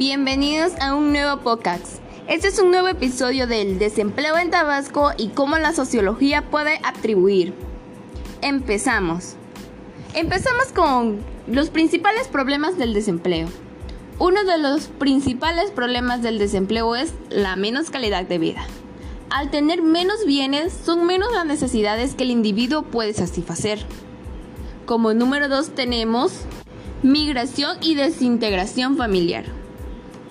Bienvenidos a un nuevo podcast. Este es un nuevo episodio del desempleo en Tabasco y cómo la sociología puede atribuir. Empezamos. Empezamos con los principales problemas del desempleo. Uno de los principales problemas del desempleo es la menos calidad de vida. Al tener menos bienes, son menos las necesidades que el individuo puede satisfacer. Como número dos tenemos migración y desintegración familiar.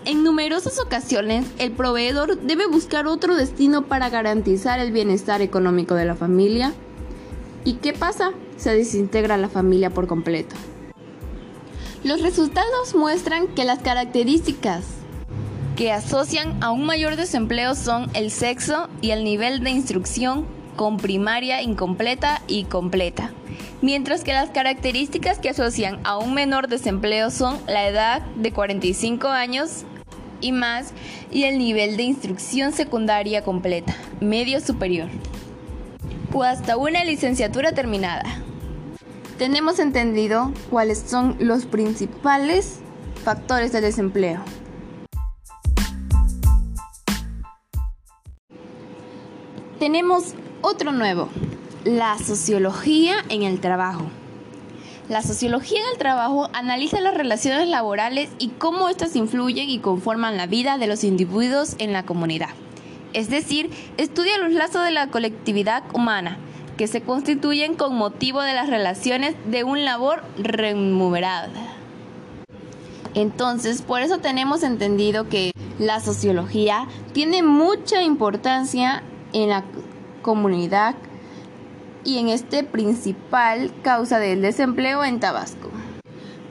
En numerosas ocasiones, el proveedor debe buscar otro destino para garantizar el bienestar económico de la familia. ¿Y qué pasa? Se desintegra la familia por completo. Los resultados muestran que las características que asocian a un mayor desempleo son el sexo y el nivel de instrucción con primaria incompleta y completa, mientras que las características que asocian a un menor desempleo son la edad de 45 años y más y el nivel de instrucción secundaria completa, medio superior, o hasta una licenciatura terminada. Tenemos entendido cuáles son los principales factores de desempleo. Tenemos otro nuevo, la sociología en el trabajo. La sociología del trabajo analiza las relaciones laborales y cómo éstas influyen y conforman la vida de los individuos en la comunidad. Es decir, estudia los lazos de la colectividad humana que se constituyen con motivo de las relaciones de un labor remunerada. Entonces, por eso tenemos entendido que la sociología tiene mucha importancia en la comunidad y en este principal causa del desempleo en Tabasco.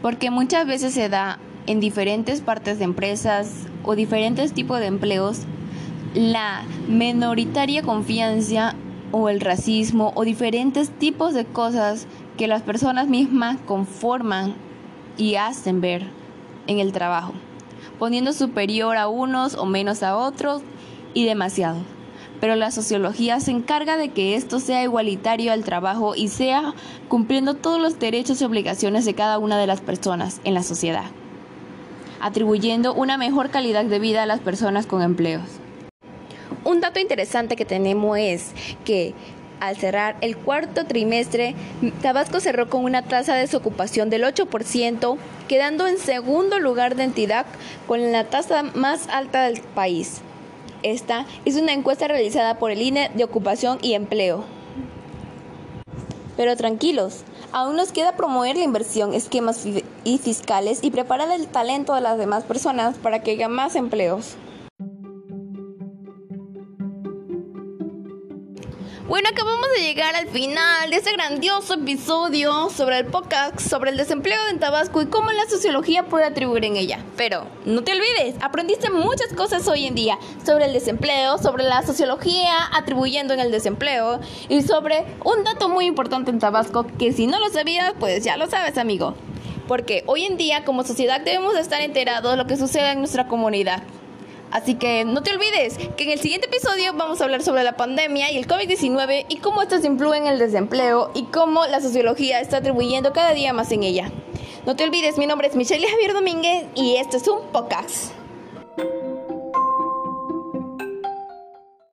Porque muchas veces se da en diferentes partes de empresas o diferentes tipos de empleos la minoritaria confianza o el racismo o diferentes tipos de cosas que las personas mismas conforman y hacen ver en el trabajo, poniendo superior a unos o menos a otros y demasiado pero la sociología se encarga de que esto sea igualitario al trabajo y sea cumpliendo todos los derechos y obligaciones de cada una de las personas en la sociedad, atribuyendo una mejor calidad de vida a las personas con empleos. Un dato interesante que tenemos es que al cerrar el cuarto trimestre, Tabasco cerró con una tasa de desocupación del 8%, quedando en segundo lugar de entidad con la tasa más alta del país. Esta es una encuesta realizada por el INE de ocupación y empleo. Pero tranquilos, aún nos queda promover la inversión, esquemas y fiscales y preparar el talento de las demás personas para que haya más empleos. Bueno, acabamos de llegar al final de este grandioso episodio sobre el podcast, sobre el desempleo en Tabasco y cómo la sociología puede atribuir en ella. Pero no te olvides, aprendiste muchas cosas hoy en día sobre el desempleo, sobre la sociología atribuyendo en el desempleo y sobre un dato muy importante en Tabasco que si no lo sabías, pues ya lo sabes, amigo. Porque hoy en día como sociedad debemos estar enterados de lo que sucede en nuestra comunidad. Así que no te olvides que en el siguiente episodio vamos a hablar sobre la pandemia y el COVID-19 y cómo estos influyen en el desempleo y cómo la sociología está atribuyendo cada día más en ella. No te olvides, mi nombre es Michelle Javier Domínguez y esto es un podcast.